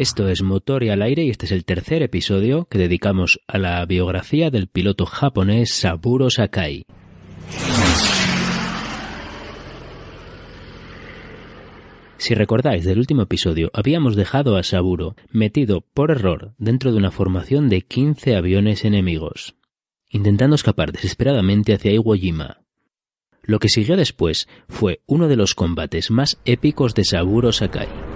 Esto es Motor y al aire y este es el tercer episodio que dedicamos a la biografía del piloto japonés Saburo Sakai. Si recordáis del último episodio, habíamos dejado a Saburo metido por error dentro de una formación de 15 aviones enemigos, intentando escapar desesperadamente hacia Iwo Jima. Lo que siguió después fue uno de los combates más épicos de Saburo Sakai.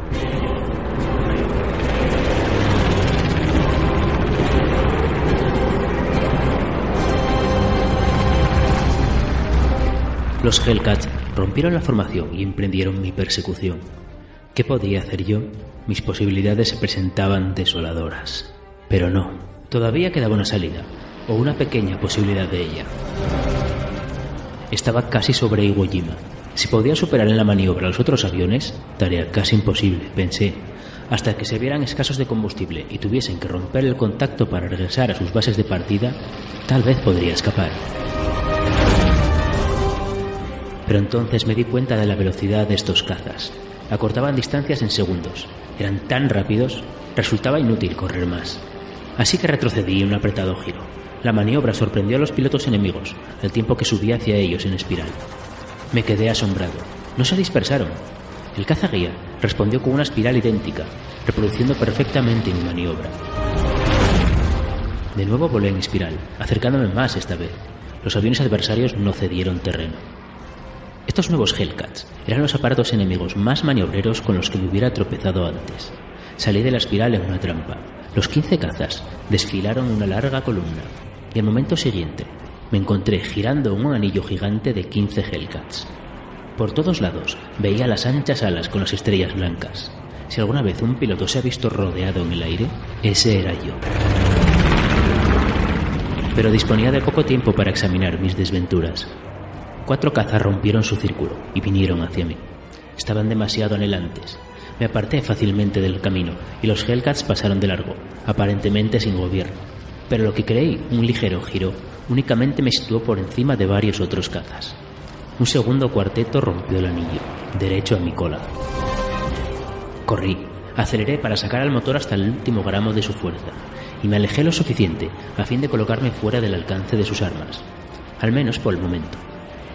Los Hellcats rompieron la formación y emprendieron mi persecución. ¿Qué podía hacer yo? Mis posibilidades se presentaban desoladoras. Pero no, todavía quedaba una salida, o una pequeña posibilidad de ella. Estaba casi sobre Iwo Jima. Si podía superar en la maniobra los otros aviones, tarea casi imposible, pensé, hasta que se vieran escasos de combustible y tuviesen que romper el contacto para regresar a sus bases de partida, tal vez podría escapar. Pero entonces me di cuenta de la velocidad de estos cazas. Acortaban distancias en segundos. Eran tan rápidos, resultaba inútil correr más. Así que retrocedí en un apretado giro. La maniobra sorprendió a los pilotos enemigos, al tiempo que subía hacia ellos en espiral. Me quedé asombrado. No se dispersaron. El cazaguía respondió con una espiral idéntica, reproduciendo perfectamente mi maniobra. De nuevo volé en espiral, acercándome más esta vez. Los aviones adversarios no cedieron terreno. Estos nuevos Hellcats eran los aparatos enemigos más maniobreros con los que me hubiera tropezado antes. Salí de la espiral en una trampa. Los 15 cazas desfilaron una larga columna y al momento siguiente me encontré girando un anillo gigante de 15 Hellcats. Por todos lados veía las anchas alas con las estrellas blancas. Si alguna vez un piloto se ha visto rodeado en el aire, ese era yo. Pero disponía de poco tiempo para examinar mis desventuras. Cuatro cazas rompieron su círculo y vinieron hacia mí. Estaban demasiado anhelantes. Me aparté fácilmente del camino y los Hellcats pasaron de largo, aparentemente sin gobierno. Pero lo que creí un ligero giro únicamente me situó por encima de varios otros cazas. Un segundo cuarteto rompió el anillo, derecho a mi cola. Corrí, aceleré para sacar al motor hasta el último gramo de su fuerza y me alejé lo suficiente a fin de colocarme fuera del alcance de sus armas, al menos por el momento.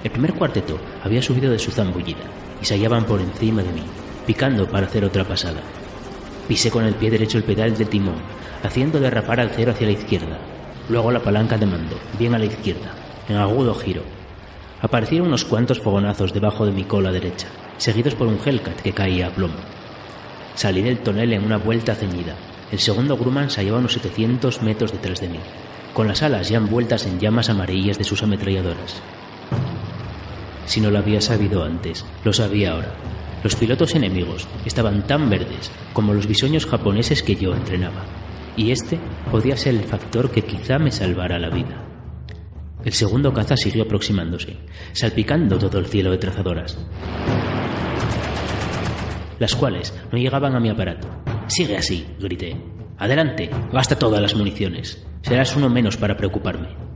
El primer cuarteto había subido de su zambullida y se hallaban por encima de mí, picando para hacer otra pasada. Pisé con el pie derecho el pedal del timón, haciendo derrapar al cero hacia la izquierda, luego la palanca de mando, bien a la izquierda, en agudo giro. Aparecieron unos cuantos fogonazos debajo de mi cola derecha, seguidos por un Hellcat que caía a plomo. Salí del tonel en una vuelta ceñida. El segundo Grumman se hallaba unos 700 metros detrás de mí, con las alas ya envueltas en llamas amarillas de sus ametralladoras. Si no lo había sabido antes, lo sabía ahora. Los pilotos enemigos estaban tan verdes como los bisoños japoneses que yo entrenaba, y este podía ser el factor que quizá me salvara la vida. El segundo caza siguió aproximándose, salpicando todo el cielo de trazadoras, las cuales no llegaban a mi aparato. Sigue así, grité. Adelante, gasta todas las municiones. Serás uno menos para preocuparme.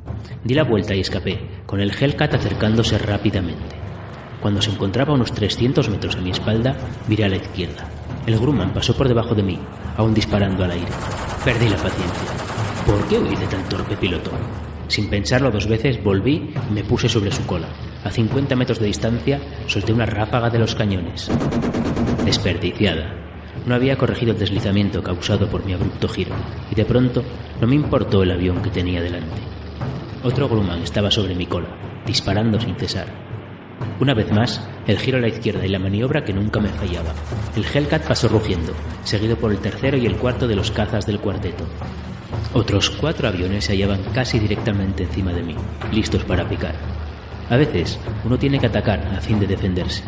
Di la vuelta y escapé, con el Hellcat acercándose rápidamente. Cuando se encontraba a unos 300 metros a mi espalda, miré a la izquierda. El Grumman pasó por debajo de mí, aún disparando al aire. Perdí la paciencia. ¿Por qué huí de tan torpe piloto? Sin pensarlo dos veces, volví y me puse sobre su cola. A 50 metros de distancia, solté una ráfaga de los cañones. Desperdiciada. No había corregido el deslizamiento causado por mi abrupto giro, y de pronto no me importó el avión que tenía delante. Otro Grumman estaba sobre mi cola, disparando sin cesar. Una vez más, el giro a la izquierda y la maniobra que nunca me fallaba. El Hellcat pasó rugiendo, seguido por el tercero y el cuarto de los cazas del cuarteto. Otros cuatro aviones se hallaban casi directamente encima de mí, listos para picar. A veces uno tiene que atacar a fin de defenderse.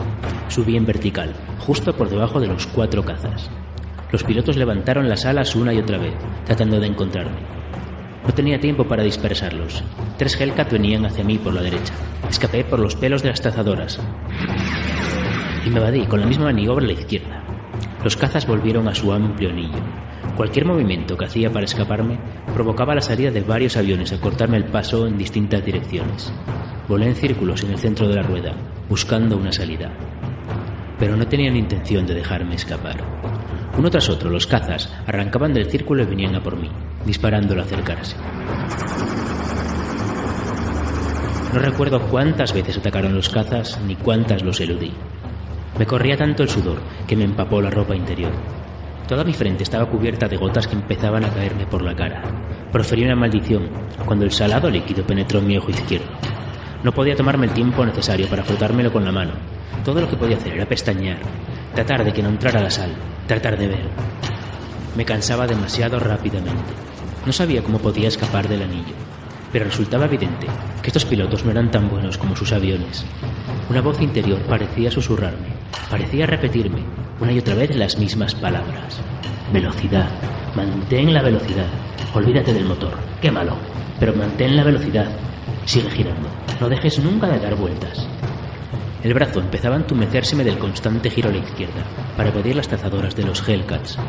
Subí en vertical, justo por debajo de los cuatro cazas. Los pilotos levantaron las alas una y otra vez, tratando de encontrarme. No tenía tiempo para dispersarlos. Tres Hellcat venían hacia mí por la derecha. Escapé por los pelos de las tazadoras. Y me evadí con la misma maniobra a la izquierda. Los cazas volvieron a su amplio anillo. Cualquier movimiento que hacía para escaparme provocaba la salida de varios aviones a cortarme el paso en distintas direcciones. Volé en círculos en el centro de la rueda, buscando una salida. Pero no tenían intención de dejarme escapar. Uno tras otro, los cazas arrancaban del círculo y venían a por mí, disparando al acercarse. No recuerdo cuántas veces atacaron los cazas ni cuántas los eludí. Me corría tanto el sudor que me empapó la ropa interior. Toda mi frente estaba cubierta de gotas que empezaban a caerme por la cara. Proferí una maldición cuando el salado líquido penetró en mi ojo izquierdo. No podía tomarme el tiempo necesario para frotármelo con la mano. Todo lo que podía hacer era pestañear, tratar de que no entrara la sal, tratar de ver. Me cansaba demasiado rápidamente. No sabía cómo podía escapar del anillo, pero resultaba evidente que estos pilotos no eran tan buenos como sus aviones. Una voz interior parecía susurrarme, parecía repetirme una y otra vez las mismas palabras. Velocidad, mantén la velocidad, olvídate del motor, quémalo, pero mantén la velocidad, sigue girando, no dejes nunca de dar vueltas. El brazo empezaba a entumecérseme del constante giro a la izquierda para evadir las trazadoras de los Hellcats.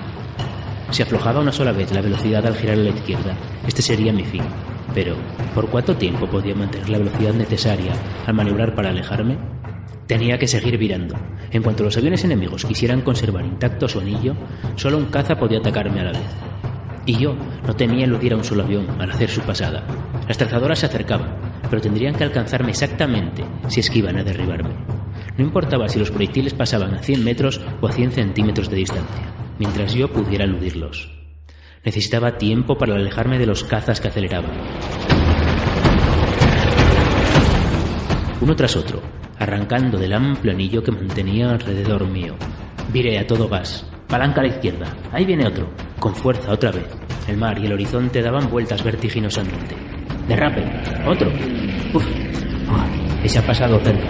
Si aflojaba una sola vez la velocidad al girar a la izquierda, este sería mi fin. Pero, ¿por cuánto tiempo podía mantener la velocidad necesaria al maniobrar para alejarme? Tenía que seguir virando. En cuanto los aviones enemigos quisieran conservar intacto su anillo, solo un caza podía atacarme a la vez. Y yo no temía eludir a un solo avión al hacer su pasada. Las trazadoras se acercaban, pero tendrían que alcanzarme exactamente si es a derribarme. No importaba si los proyectiles pasaban a 100 metros o a 100 centímetros de distancia, mientras yo pudiera eludirlos. Necesitaba tiempo para alejarme de los cazas que aceleraban. Uno tras otro, arrancando del amplio anillo que mantenía alrededor mío. Viré a todo gas. Palanca a la izquierda. Ahí viene otro. Con fuerza otra vez. El mar y el horizonte daban vueltas vertiginosamente. Derrape. Otro. Uf. Uf. Ese ha pasado cerca.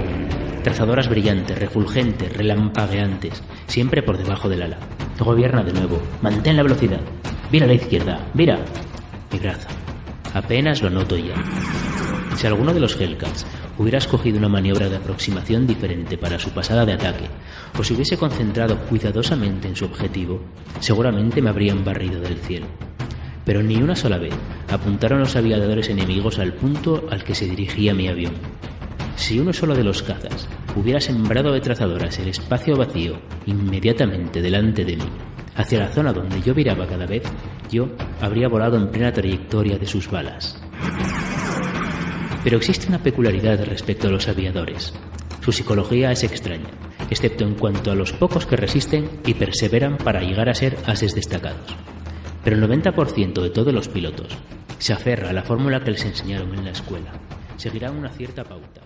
Trazadoras brillantes, refulgentes, relampagueantes, siempre por debajo del ala. Gobierna de nuevo. Mantén la velocidad. Vira a la izquierda. Vira. Mi brazo. Apenas lo noto ya. Si alguno de los Hellcats hubiera escogido una maniobra de aproximación diferente para su pasada de ataque, o se hubiese concentrado cuidadosamente en su objetivo, seguramente me habrían barrido del cielo. Pero ni una sola vez apuntaron los aviadores enemigos al punto al que se dirigía mi avión. Si uno solo de los cazas hubiera sembrado de trazadoras el espacio vacío inmediatamente delante de mí, hacia la zona donde yo viraba cada vez, yo habría volado en plena trayectoria de sus balas. Pero existe una peculiaridad respecto a los aviadores. Su psicología es extraña, excepto en cuanto a los pocos que resisten y perseveran para llegar a ser ases destacados. Pero el 90% de todos los pilotos se aferra a la fórmula que les enseñaron en la escuela. Seguirá una cierta pauta.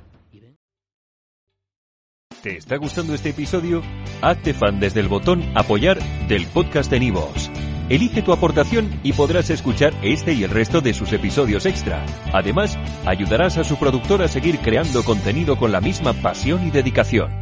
¿Te está gustando este episodio? Hazte fan desde el botón Apoyar del podcast de Nivos. Elige tu aportación y podrás escuchar este y el resto de sus episodios extra. Además, ayudarás a su productor a seguir creando contenido con la misma pasión y dedicación.